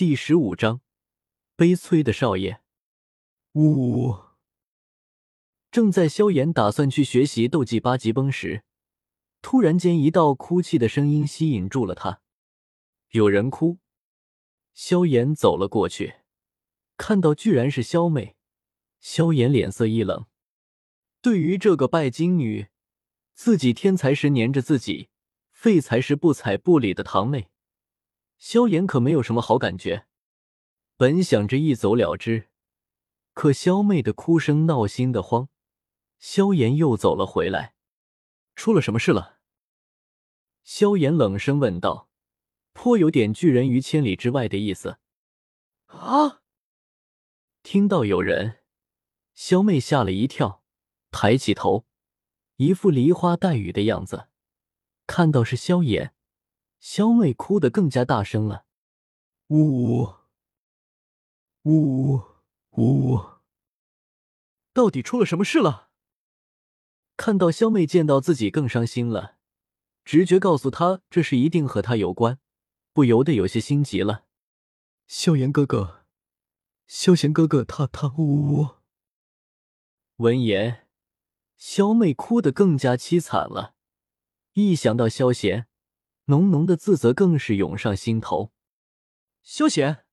第十五章，悲催的少爷。呜呜呜！正在萧炎打算去学习斗技八级崩时，突然间一道哭泣的声音吸引住了他。有人哭。萧炎走了过去，看到居然是萧妹，萧炎脸色一冷。对于这个拜金女，自己天才时粘着自己，废材时不睬不理的堂妹。萧炎可没有什么好感觉，本想着一走了之，可萧妹的哭声闹心的慌，萧炎又走了回来。出了什么事了？萧炎冷声问道，颇有点拒人于千里之外的意思。啊！听到有人，萧妹吓了一跳，抬起头，一副梨花带雨的样子，看到是萧炎。萧妹哭得更加大声了，呜呜呜呜呜呜！到底出了什么事了？看到萧妹见到自己更伤心了，直觉告诉他这事一定和他有关，不由得有些心急了。萧炎哥哥，萧贤哥哥，他他呜呜呜！闻言，萧妹哭得更加凄惨了，一想到萧贤。浓浓的自责更是涌上心头。萧贤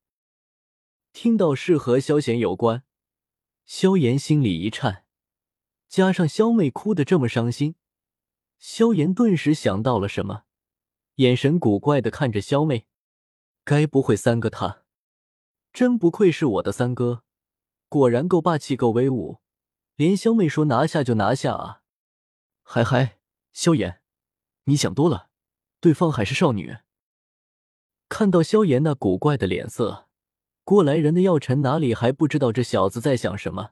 听到是和萧贤有关，萧炎心里一颤，加上萧妹哭得这么伤心，萧炎顿时想到了什么，眼神古怪的看着萧妹。该不会三哥他？真不愧是我的三哥，果然够霸气，够威武，连萧妹说拿下就拿下啊！嗨嗨，萧炎，你想多了。对方还是少女。看到萧炎那古怪的脸色，过来人的药尘哪里还不知道这小子在想什么，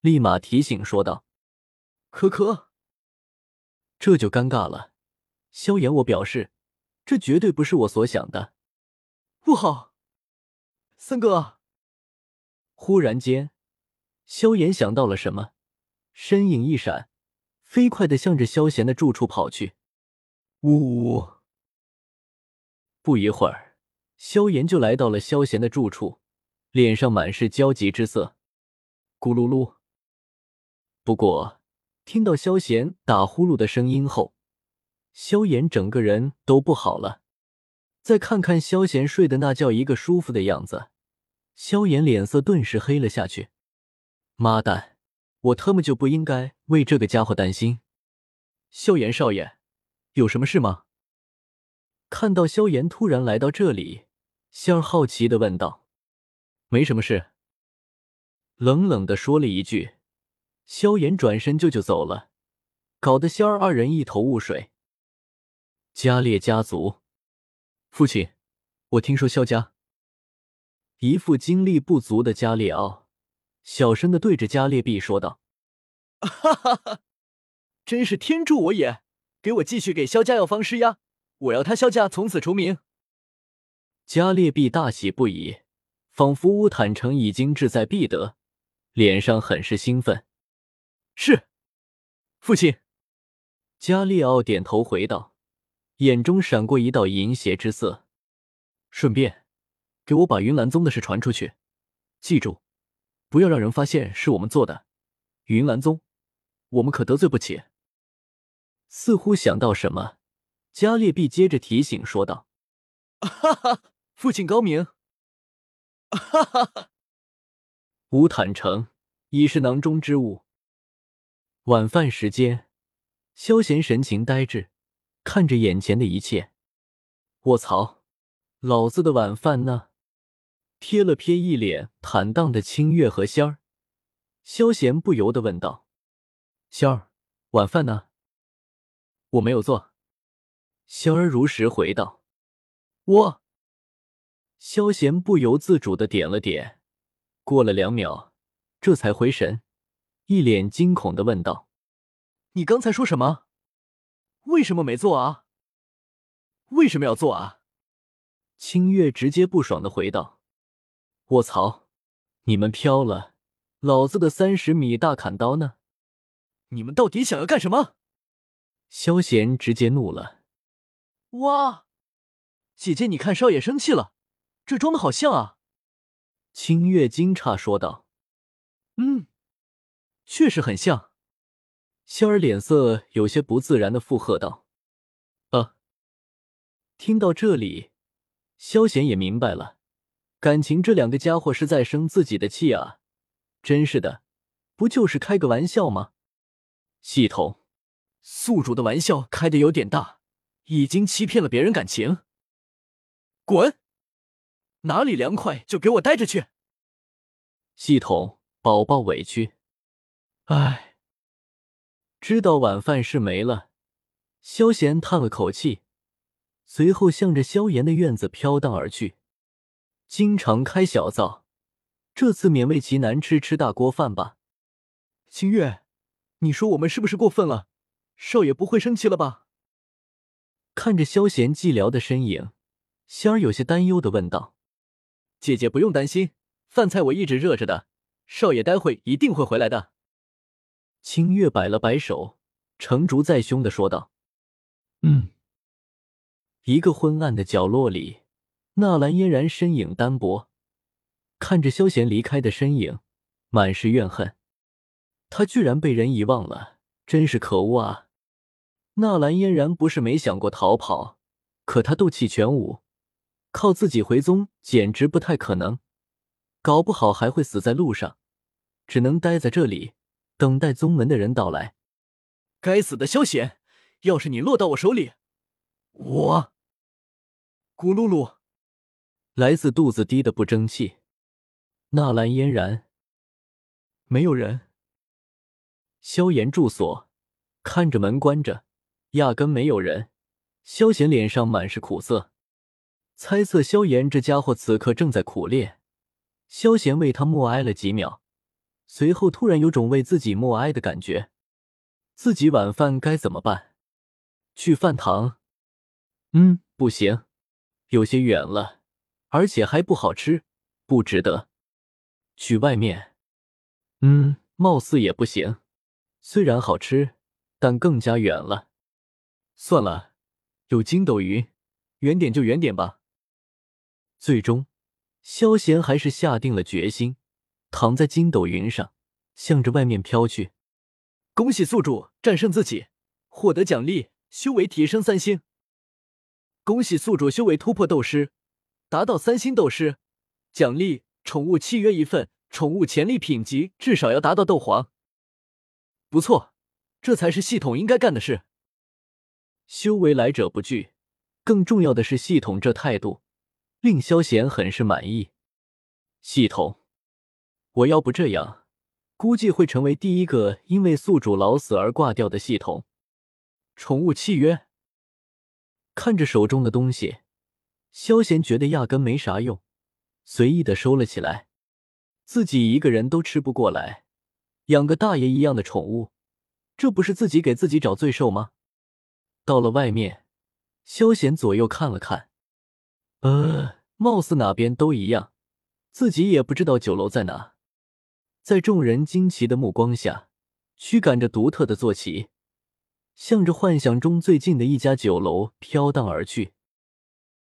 立马提醒说道：“可可，这就尴尬了。萧炎，我表示，这绝对不是我所想的。不好，三哥！忽然间，萧炎想到了什么，身影一闪，飞快的向着萧炎的住处跑去。呜呜！不一会儿，萧炎就来到了萧贤的住处，脸上满是焦急之色。咕噜噜。不过，听到萧贤打呼噜的声音后，萧炎整个人都不好了。再看看萧贤睡得那叫一个舒服的样子，萧炎脸色顿时黑了下去。妈蛋，我特么就不应该为这个家伙担心。萧炎少爷，有什么事吗？看到萧炎突然来到这里，仙儿好奇的问道：“没什么事。”冷冷的说了一句，萧炎转身就就走了，搞得仙儿二人一头雾水。加列家族，父亲，我听说萧家一副精力不足的加列奥，小声的对着加列毕说道：“哈哈哈，真是天助我也！给我继续给萧家药方施压。”我要他萧家从此除名。加列毕大喜不已，仿佛乌坦城已经志在必得，脸上很是兴奋。是，父亲。加列奥点头回道，眼中闪过一道淫邪之色。顺便，给我把云岚宗的事传出去，记住，不要让人发现是我们做的。云岚宗，我们可得罪不起。似乎想到什么。加列毕接着提醒说道：“哈哈，父亲高明。”哈哈哈。乌坦诚已是囊中之物。晚饭时间，萧贤神情呆滞，看着眼前的一切。卧槽，老子的晚饭呢？瞥了瞥一脸坦荡的清月和仙儿，萧贤不由得问道：“仙儿，晚饭呢？我没有做。”萧儿如实回道：“我。”萧贤不由自主的点了点，过了两秒，这才回神，一脸惊恐的问道：“你刚才说什么？为什么没做啊？为什么要做啊？”清月直接不爽的回道：“卧槽，你们飘了，老子的三十米大砍刀呢？你们到底想要干什么？”萧贤直接怒了。哇，姐姐，你看少爷生气了，这装的好像啊！清月惊诧说道：“嗯，确实很像。”仙儿脸色有些不自然的附和道：“啊！”听到这里，萧贤也明白了，感情这两个家伙是在生自己的气啊！真是的，不就是开个玩笑吗？系统，宿主的玩笑开的有点大，已经欺骗了别人感情。滚！哪里凉快就给我待着去。系统，宝宝委屈。唉。知道晚饭是没了，萧贤叹了口气，随后向着萧炎的院子飘荡而去。经常开小灶，这次勉为其难吃吃大锅饭吧。清月，你说我们是不是过分了？少爷不会生气了吧？看着萧贤寂寥的身影，仙儿有些担忧的问道：“姐姐不用担心，饭菜我一直热着的，少爷待会一定会回来的。”清月摆了摆手，成竹在胸的说道：“嗯。”一个昏暗的角落里，纳兰嫣然身影单薄，看着萧贤离开的身影，满是怨恨。他居然被人遗忘了，真是可恶啊！纳兰嫣然不是没想过逃跑，可他斗气全无，靠自己回宗简直不太可能，搞不好还会死在路上，只能待在这里。等待宗门的人到来。该死的萧贤，要是你落到我手里，我……咕噜噜，来自肚子低的不争气。纳兰嫣然，没有人。萧炎住所，看着门关着，压根没有人。萧贤脸上满是苦涩，猜测萧炎这家伙此刻正在苦练。萧贤为他默哀了几秒。随后突然有种为自己默哀的感觉，自己晚饭该怎么办？去饭堂？嗯，不行，有些远了，而且还不好吃，不值得。去外面？嗯，貌似也不行，虽然好吃，但更加远了。算了，有筋斗云，远点就远点吧。最终，萧贤还是下定了决心。躺在筋斗云上，向着外面飘去。恭喜宿主战胜自己，获得奖励：修为提升三星。恭喜宿主修为突破斗师，达到三星斗师，奖励宠物契约一份，宠物潜力品级至少要达到斗皇。不错，这才是系统应该干的事。修为来者不拒，更重要的是系统这态度，令萧贤很是满意。系统。我要不这样，估计会成为第一个因为宿主老死而挂掉的系统。宠物契约。看着手中的东西，萧贤觉得压根没啥用，随意的收了起来。自己一个人都吃不过来，养个大爷一样的宠物，这不是自己给自己找罪受吗？到了外面，萧贤左右看了看，呃，貌似哪边都一样，自己也不知道酒楼在哪。在众人惊奇的目光下，驱赶着独特的坐骑，向着幻想中最近的一家酒楼飘荡而去。